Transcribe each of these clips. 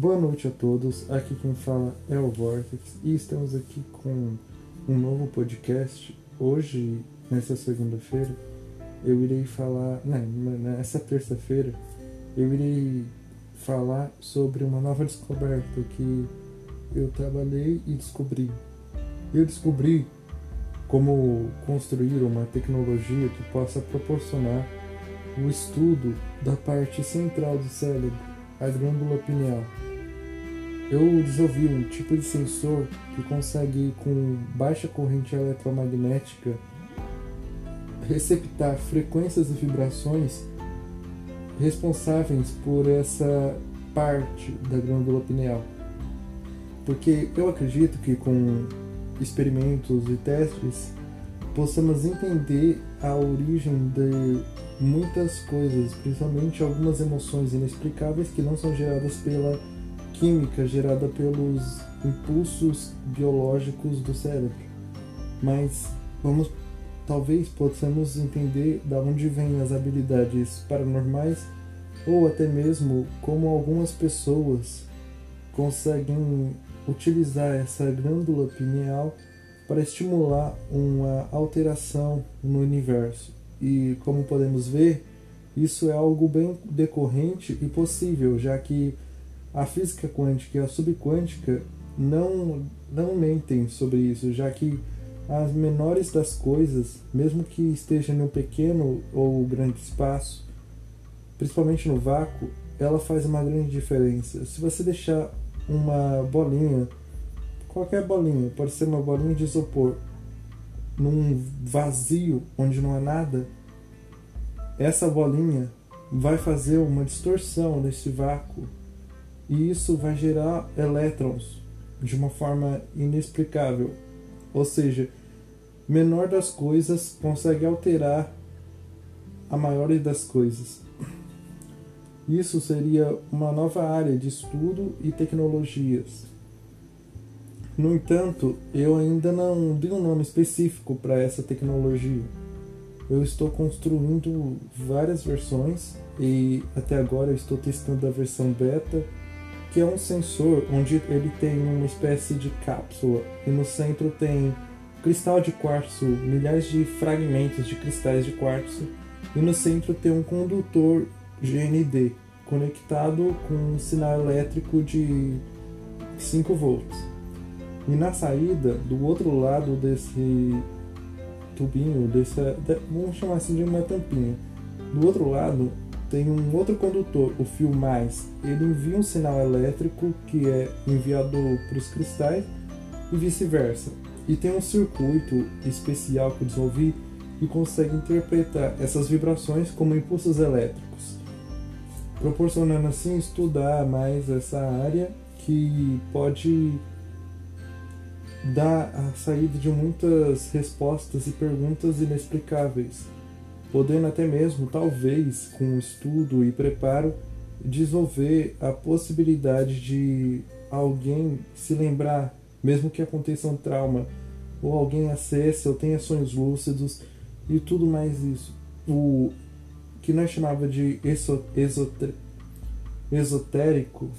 Boa noite a todos, aqui quem fala é o Vortex e estamos aqui com um novo podcast. Hoje, nessa segunda-feira, eu irei falar. Não, nessa terça-feira, eu irei falar sobre uma nova descoberta que eu trabalhei e descobri. Eu descobri como construir uma tecnologia que possa proporcionar o estudo da parte central do cérebro, a glândula pineal. Eu desenvolvi um tipo de sensor que consegue, com baixa corrente eletromagnética, receptar frequências e vibrações responsáveis por essa parte da glândula pineal. Porque eu acredito que com experimentos e testes possamos entender a origem de muitas coisas, principalmente algumas emoções inexplicáveis que não são geradas pela química, gerada pelos impulsos biológicos do cérebro. Mas vamos talvez possamos entender da onde vêm as habilidades paranormais ou até mesmo como algumas pessoas conseguem utilizar essa glândula pineal para estimular uma alteração no universo. E como podemos ver, isso é algo bem decorrente e possível, já que a física quântica e a subquântica não, não mentem sobre isso, já que as menores das coisas, mesmo que esteja em um pequeno ou grande espaço, principalmente no vácuo, ela faz uma grande diferença. Se você deixar uma bolinha qualquer bolinha, pode ser uma bolinha de isopor, num vazio onde não há nada, essa bolinha vai fazer uma distorção nesse vácuo e isso vai gerar elétrons de uma forma inexplicável. Ou seja, menor das coisas consegue alterar a maior das coisas. Isso seria uma nova área de estudo e tecnologias. No entanto, eu ainda não dei um nome específico para essa tecnologia. Eu estou construindo várias versões e até agora eu estou testando a versão beta, que é um sensor onde ele tem uma espécie de cápsula e no centro tem cristal de quartzo, milhares de fragmentos de cristais de quartzo e no centro tem um condutor GND conectado com um sinal elétrico de 5 volts. E na saída, do outro lado desse tubinho, desse, vamos chamar assim de uma tampinha, do outro lado tem um outro condutor, o fio mais. Ele envia um sinal elétrico que é enviado para os cristais e vice-versa. E tem um circuito especial que eu desenvolvi que consegue interpretar essas vibrações como impulsos elétricos, proporcionando assim estudar mais essa área que pode dá a saída de muitas respostas e perguntas inexplicáveis, podendo até mesmo, talvez, com estudo e preparo, desenvolver a possibilidade de alguém se lembrar, mesmo que aconteça um trauma, ou alguém acesse ou tenha sonhos lúcidos e tudo mais isso. O que nós chamava de esotérico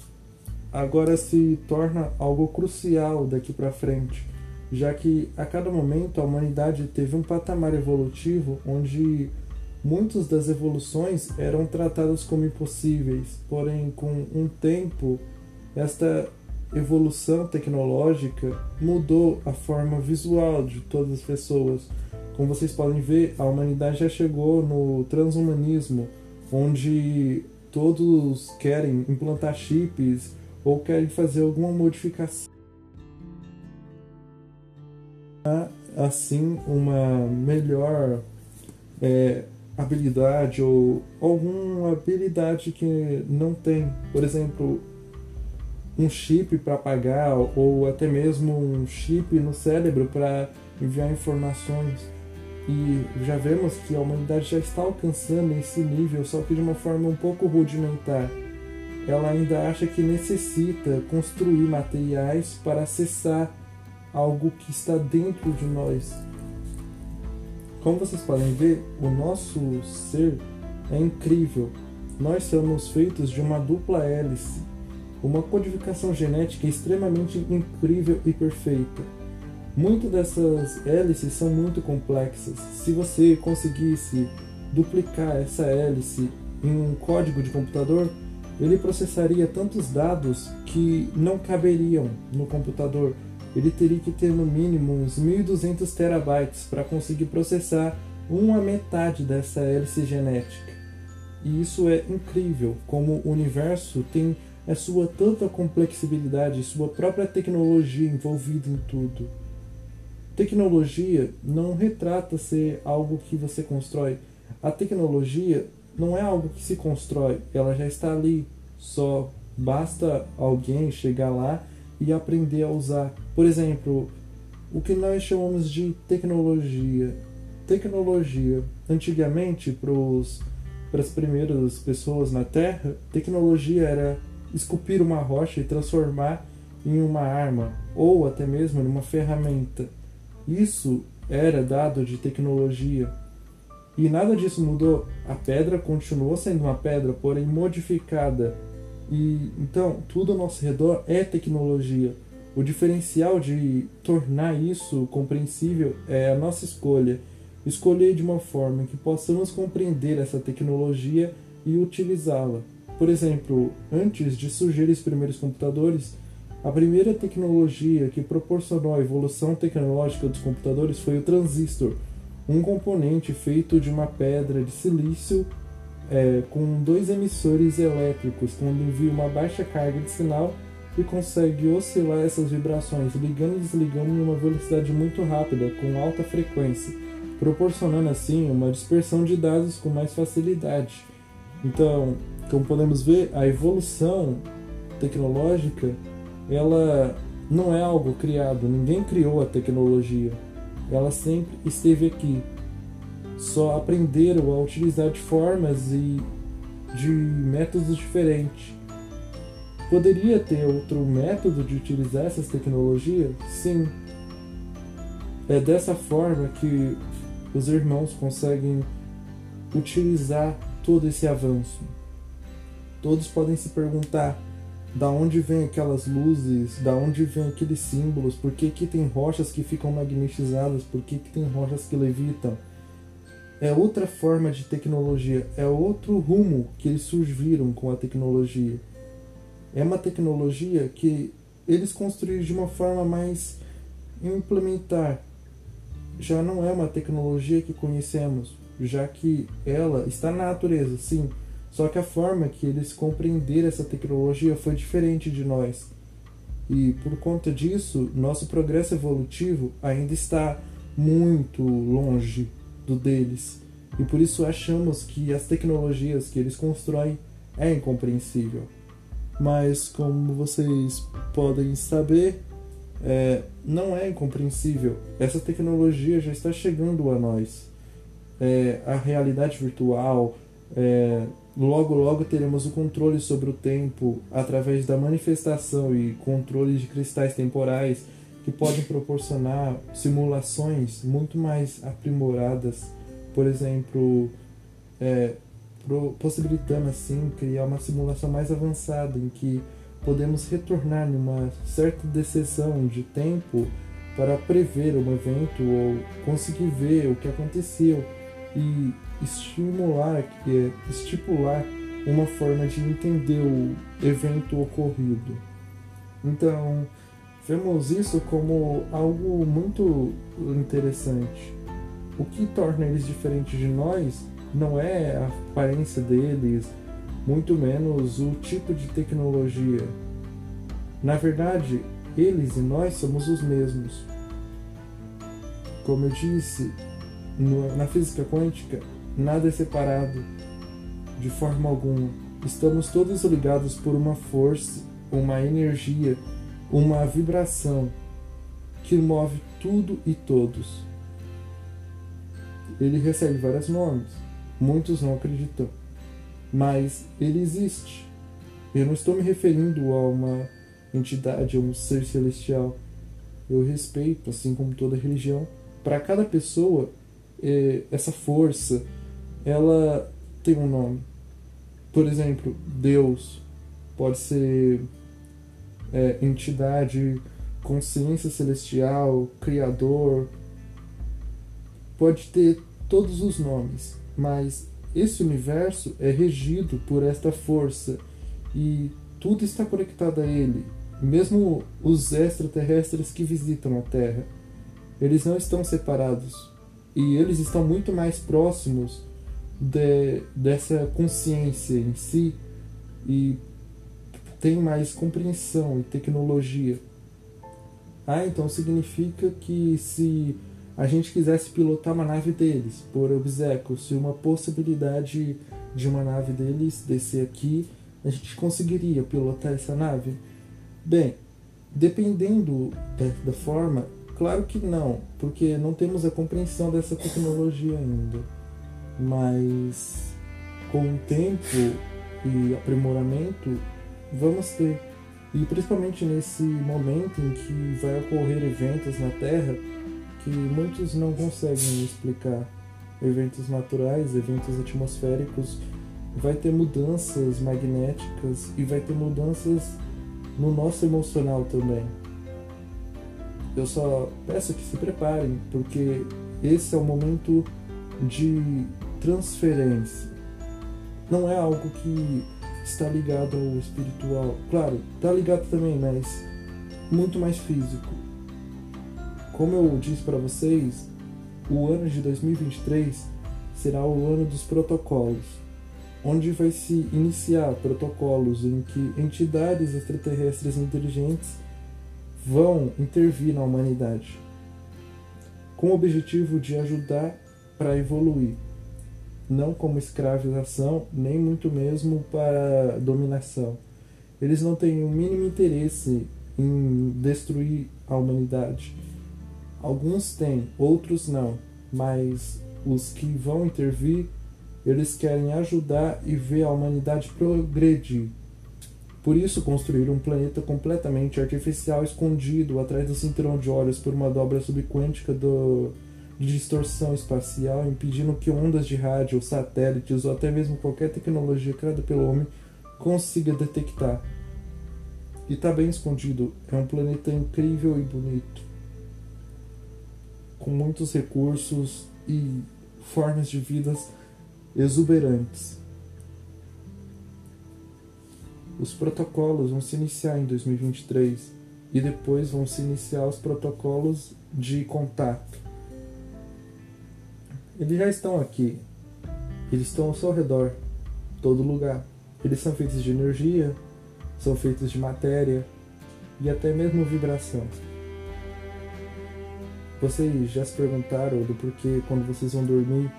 agora se torna algo crucial daqui para frente, já que a cada momento a humanidade teve um patamar evolutivo onde muitas das evoluções eram tratadas como impossíveis, porém com um tempo esta evolução tecnológica mudou a forma visual de todas as pessoas. Como vocês podem ver, a humanidade já chegou no transhumanismo, onde todos querem implantar chips ou querem fazer alguma modificação assim uma melhor é, habilidade ou alguma habilidade que não tem. Por exemplo um chip para pagar ou até mesmo um chip no cérebro para enviar informações. E já vemos que a humanidade já está alcançando esse nível só que de uma forma um pouco rudimentar. Ela ainda acha que necessita construir materiais para acessar algo que está dentro de nós. Como vocês podem ver, o nosso ser é incrível. Nós somos feitos de uma dupla hélice uma codificação genética extremamente incrível e perfeita. Muitas dessas hélices são muito complexas. Se você conseguisse duplicar essa hélice em um código de computador, ele processaria tantos dados que não caberiam no computador. Ele teria que ter no mínimo uns 1200 terabytes para conseguir processar uma metade dessa hélice genética. E isso é incrível, como o universo tem a sua tanta complexibilidade, sua própria tecnologia envolvida em tudo. Tecnologia não retrata ser algo que você constrói. A tecnologia não é algo que se constrói, ela já está ali. Só basta alguém chegar lá e aprender a usar. Por exemplo, o que nós chamamos de tecnologia. Tecnologia, antigamente, para as primeiras pessoas na Terra, tecnologia era esculpir uma rocha e transformar em uma arma ou até mesmo em uma ferramenta. Isso era dado de tecnologia. E nada disso mudou. A pedra continuou sendo uma pedra, porém modificada. E então, tudo ao nosso redor é tecnologia. O diferencial de tornar isso compreensível é a nossa escolha. Escolher de uma forma que possamos compreender essa tecnologia e utilizá-la. Por exemplo, antes de surgirem os primeiros computadores, a primeira tecnologia que proporcionou a evolução tecnológica dos computadores foi o transistor, um componente feito de uma pedra de silício é, com dois emissores elétricos, quando envia uma baixa carga de sinal e consegue oscilar essas vibrações, ligando e desligando em uma velocidade muito rápida, com alta frequência, proporcionando assim uma dispersão de dados com mais facilidade. Então, como podemos ver, a evolução tecnológica ela não é algo criado, ninguém criou a tecnologia. Ela sempre esteve aqui. Só aprenderam a utilizar de formas e de métodos diferentes. Poderia ter outro método de utilizar essas tecnologias? Sim. É dessa forma que os irmãos conseguem utilizar todo esse avanço. Todos podem se perguntar da onde vem aquelas luzes, da onde vem aqueles símbolos, por que, que tem rochas que ficam magnetizadas, por que, que tem rochas que levitam. É outra forma de tecnologia, é outro rumo que eles surgiram com a tecnologia. É uma tecnologia que eles construíram de uma forma mais implementar. Já não é uma tecnologia que conhecemos, já que ela está na natureza, sim, só que a forma que eles compreenderam essa tecnologia foi diferente de nós. E por conta disso, nosso progresso evolutivo ainda está muito longe do deles. E por isso achamos que as tecnologias que eles constroem é incompreensível. Mas como vocês podem saber, é, não é incompreensível. Essa tecnologia já está chegando a nós. É, a realidade virtual, é, Logo, logo teremos o controle sobre o tempo através da manifestação e controle de cristais temporais que podem proporcionar simulações muito mais aprimoradas, por exemplo, é, possibilitando assim criar uma simulação mais avançada em que podemos retornar numa certa decisão de tempo para prever um evento ou conseguir ver o que aconteceu e estimular, é, estipular uma forma de entender o evento ocorrido. Então, vemos isso como algo muito interessante. O que torna eles diferentes de nós não é a aparência deles, muito menos o tipo de tecnologia. Na verdade, eles e nós somos os mesmos. Como eu disse, na física quântica, nada é separado de forma alguma. Estamos todos ligados por uma força, uma energia, uma vibração que move tudo e todos. Ele recebe vários nomes, muitos não acreditam, mas ele existe. Eu não estou me referindo a uma entidade, a um ser celestial. Eu respeito, assim como toda religião. Para cada pessoa, é, essa força, ela tem um nome. Por exemplo, Deus pode ser é, entidade, consciência celestial, criador, pode ter todos os nomes, mas esse universo é regido por esta força e tudo está conectado a ele, mesmo os extraterrestres que visitam a Terra. Eles não estão separados e eles estão muito mais próximos de, dessa consciência em si e tem mais compreensão e tecnologia. Ah, então significa que se a gente quisesse pilotar uma nave deles, por obsequio, se uma possibilidade de uma nave deles descer aqui, a gente conseguiria pilotar essa nave? Bem, dependendo da, da forma, claro que não, porque não temos a compreensão dessa tecnologia ainda. Mas com o tempo e aprimoramento, vamos ter. E principalmente nesse momento em que vai ocorrer eventos na Terra que muitos não conseguem explicar. Eventos naturais, eventos atmosféricos, vai ter mudanças magnéticas e vai ter mudanças no nosso emocional também. Eu só peço que se preparem, porque esse é o momento de transferência. Não é algo que está ligado ao espiritual. Claro, está ligado também, mas muito mais físico. Como eu disse para vocês, o ano de 2023 será o ano dos protocolos, onde vai se iniciar protocolos em que entidades extraterrestres inteligentes vão intervir na humanidade, com o objetivo de ajudar para evoluir, não como escravização, nem muito mesmo para dominação. Eles não têm o mínimo interesse em destruir a humanidade Alguns têm, outros não, mas os que vão intervir, eles querem ajudar e ver a humanidade progredir. Por isso construíram um planeta completamente artificial escondido atrás do cinturão de olhos por uma dobra subquântica do, de distorção espacial, impedindo que ondas de rádio, satélites ou até mesmo qualquer tecnologia criada pelo homem consiga detectar. E está bem escondido, é um planeta incrível e bonito com muitos recursos e formas de vidas exuberantes. Os protocolos vão se iniciar em 2023 e depois vão se iniciar os protocolos de contato. Eles já estão aqui, eles estão ao seu redor, todo lugar. Eles são feitos de energia, são feitos de matéria e até mesmo vibração. Vocês já se perguntaram do porquê quando vocês vão dormir,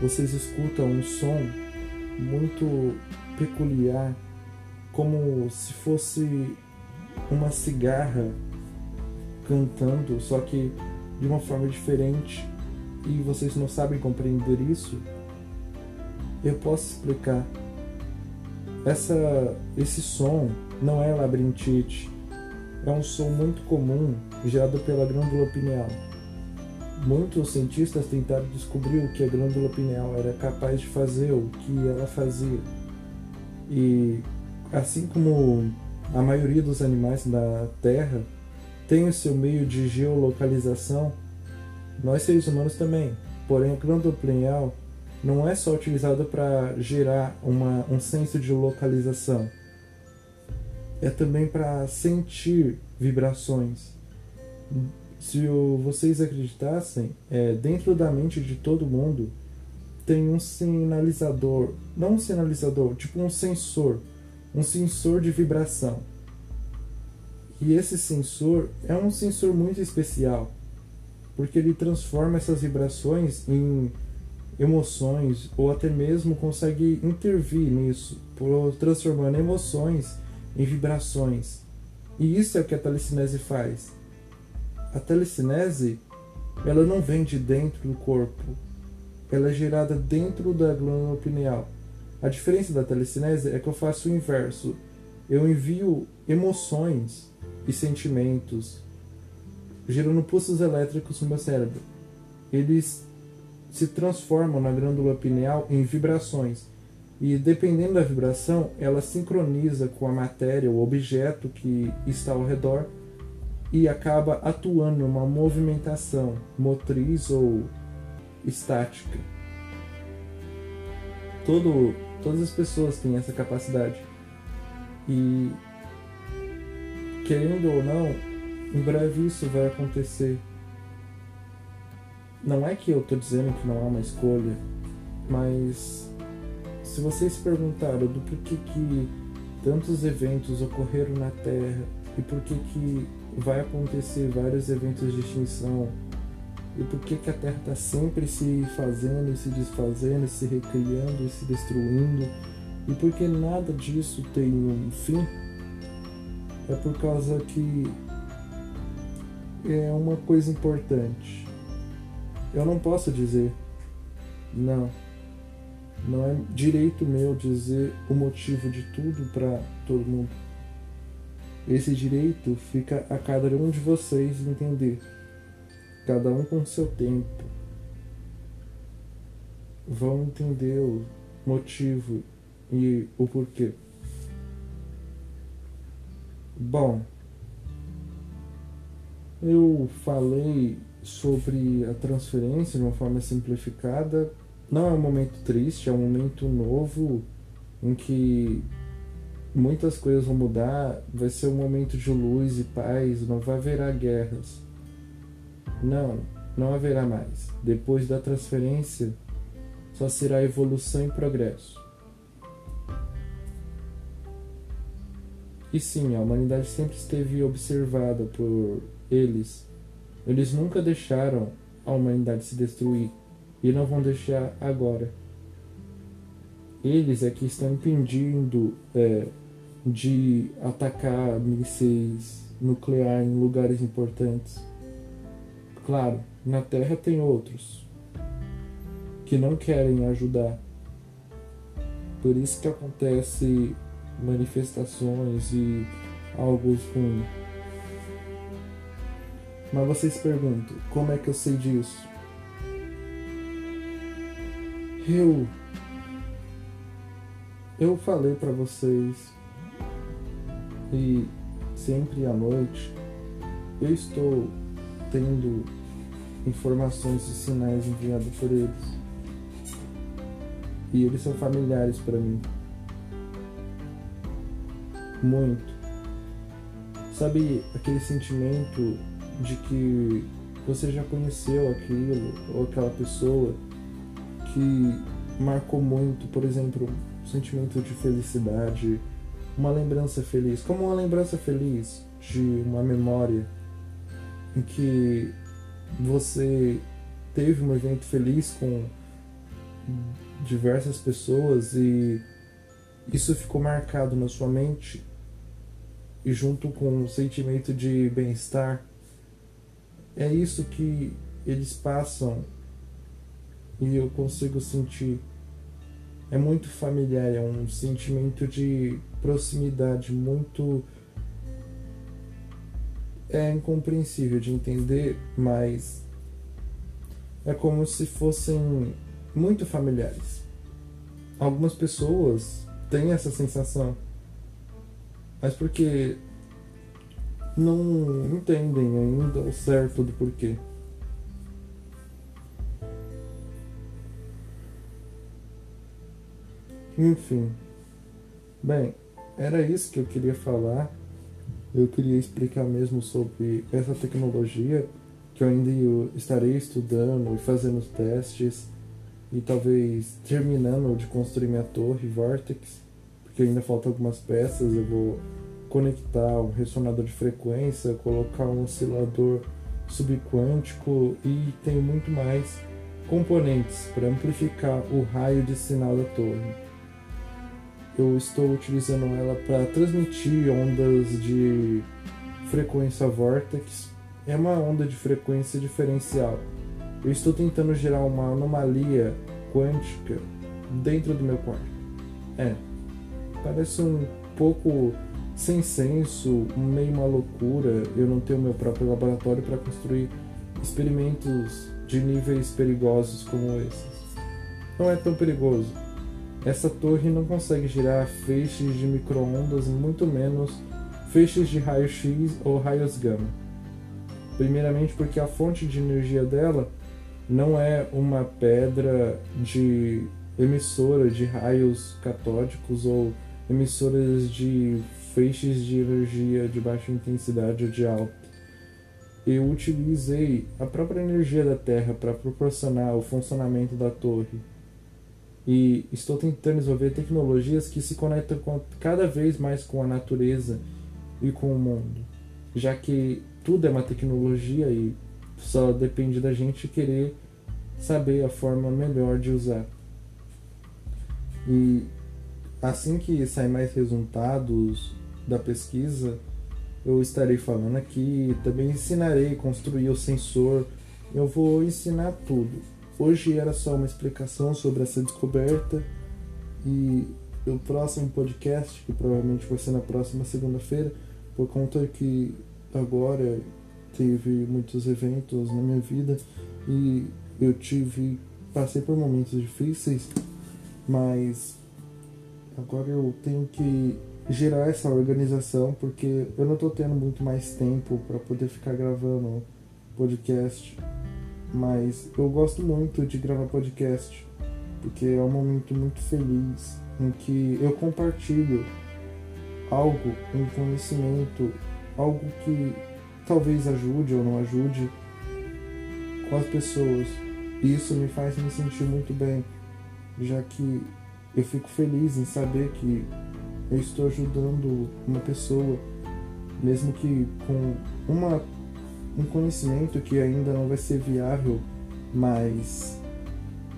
vocês escutam um som muito peculiar, como se fosse uma cigarra cantando, só que de uma forma diferente, e vocês não sabem compreender isso? Eu posso explicar. Essa, esse som não é labirintite, é um som muito comum gerado pela glândula pineal. Muitos cientistas tentaram descobrir o que a glândula pineal era capaz de fazer, o que ela fazia. E assim como a maioria dos animais da Terra tem o seu meio de geolocalização, nós seres humanos também. Porém, a glândula pineal não é só utilizada para gerar uma, um senso de localização, é também para sentir vibrações se vocês acreditassem, é, dentro da mente de todo mundo tem um sinalizador, não um sinalizador, tipo um sensor, um sensor de vibração. E esse sensor é um sensor muito especial, porque ele transforma essas vibrações em emoções ou até mesmo consegue intervir nisso, transformando emoções em vibrações. E isso é o que a telecinese faz a telecinese ela não vem de dentro do corpo, ela é gerada dentro da glândula pineal. A diferença da telecinese é que eu faço o inverso. Eu envio emoções e sentimentos, gerando pulsos elétricos no meu cérebro. Eles se transformam na glândula pineal em vibrações. E dependendo da vibração, ela sincroniza com a matéria, o objeto que está ao redor e acaba atuando numa movimentação motriz ou estática. Todo, todas as pessoas têm essa capacidade. E querendo ou não, em breve isso vai acontecer. Não é que eu estou dizendo que não há uma escolha, mas se vocês perguntaram do porquê que tantos eventos ocorreram na Terra e por que que vai acontecer vários eventos de extinção e por que que a Terra está sempre se fazendo se desfazendo, se recriando se destruindo e por que nada disso tem um fim, é por causa que é uma coisa importante. Eu não posso dizer não não é direito meu dizer o motivo de tudo para todo mundo. Esse direito fica a cada um de vocês entender, cada um com seu tempo. Vão entender o motivo e o porquê. Bom, eu falei sobre a transferência de uma forma simplificada não é um momento triste, é um momento novo em que muitas coisas vão mudar, vai ser um momento de luz e paz, não vai haverá guerras. Não, não haverá mais. Depois da transferência, só será evolução e progresso. E sim, a humanidade sempre esteve observada por eles. Eles nunca deixaram a humanidade se destruir e não vão deixar agora. Eles é que estão impedindo é, de atacar mísseis nucleares em lugares importantes. Claro, na Terra tem outros que não querem ajudar. Por isso que acontece manifestações e algo ruim. Mas vocês perguntam, como é que eu sei disso? Eu eu falei para vocês e sempre à noite eu estou tendo informações e sinais enviados por eles. E eles são familiares para mim. Muito. Sabe aquele sentimento de que você já conheceu aquilo ou aquela pessoa que marcou muito, por exemplo, um sentimento de felicidade, uma lembrança feliz, como uma lembrança feliz de uma memória em que você teve um evento feliz com diversas pessoas e isso ficou marcado na sua mente e junto com um sentimento de bem-estar é isso que eles passam e eu consigo sentir. É muito familiar, é um sentimento de proximidade muito. É incompreensível de entender, mas é como se fossem muito familiares. Algumas pessoas têm essa sensação, mas porque não entendem ainda o certo do porquê. Enfim. Bem, era isso que eu queria falar. Eu queria explicar mesmo sobre essa tecnologia que eu ainda estarei estudando e fazendo testes e talvez terminando de construir minha torre Vortex, porque ainda faltam algumas peças. Eu vou conectar um ressonador de frequência, colocar um oscilador subquântico e tenho muito mais componentes para amplificar o raio de sinal da torre eu estou utilizando ela para transmitir ondas de frequência vortex. É uma onda de frequência diferencial. Eu estou tentando gerar uma anomalia quântica dentro do meu quarto. É, parece um pouco sem senso, meio uma loucura. Eu não tenho meu próprio laboratório para construir experimentos de níveis perigosos como esses. Não é tão perigoso essa torre não consegue girar feixes de microondas, muito menos feixes de raio-x ou raios gama. Primeiramente porque a fonte de energia dela não é uma pedra de emissora de raios catódicos ou emissoras de feixes de energia de baixa intensidade ou de alta. Eu utilizei a própria energia da Terra para proporcionar o funcionamento da torre. E estou tentando desenvolver tecnologias que se conectam com, cada vez mais com a natureza e com o mundo, já que tudo é uma tecnologia e só depende da gente querer saber a forma melhor de usar. E assim que sair mais resultados da pesquisa, eu estarei falando aqui, também ensinarei construir o sensor, eu vou ensinar tudo. Hoje era só uma explicação sobre essa descoberta e o próximo podcast, que provavelmente vai ser na próxima segunda-feira, por conta que agora teve muitos eventos na minha vida e eu tive passei por momentos difíceis, mas agora eu tenho que gerar essa organização porque eu não estou tendo muito mais tempo para poder ficar gravando podcast, mas eu gosto muito de gravar podcast porque é um momento muito feliz em que eu compartilho algo, um conhecimento, algo que talvez ajude ou não ajude com as pessoas. E isso me faz me sentir muito bem, já que eu fico feliz em saber que eu estou ajudando uma pessoa, mesmo que com uma, um conhecimento que ainda não vai ser viável, mas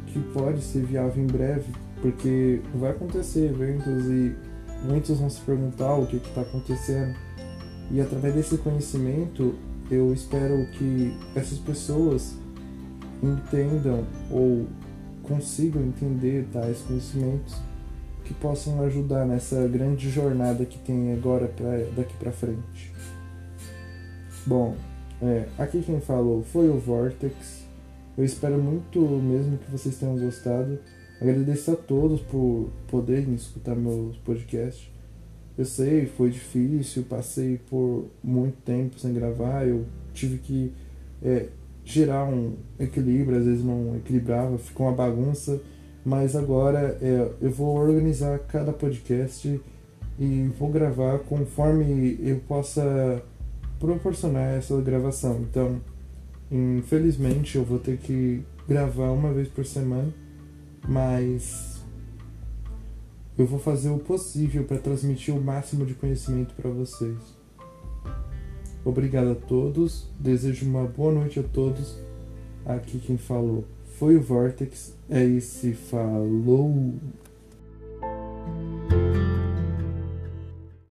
que pode ser viável em breve, porque vai acontecer eventos e muitos vão se perguntar o que está acontecendo. E através desse conhecimento, eu espero que essas pessoas entendam ou consigam entender tais conhecimentos que possam ajudar nessa grande jornada que tem agora pra, daqui para frente. Bom, é, aqui quem falou foi o Vortex. Eu espero muito mesmo que vocês tenham gostado. Agradeço a todos por poderem escutar meus podcasts. Eu sei, foi difícil, passei por muito tempo sem gravar, eu tive que é, gerar um equilíbrio, às vezes não equilibrava, ficou uma bagunça mas agora é, eu vou organizar cada podcast e vou gravar conforme eu possa proporcionar essa gravação. Então, infelizmente, eu vou ter que gravar uma vez por semana, mas eu vou fazer o possível para transmitir o máximo de conhecimento para vocês. Obrigado a todos, desejo uma boa noite a todos. Aqui quem falou foi o Vortex. É esse falou.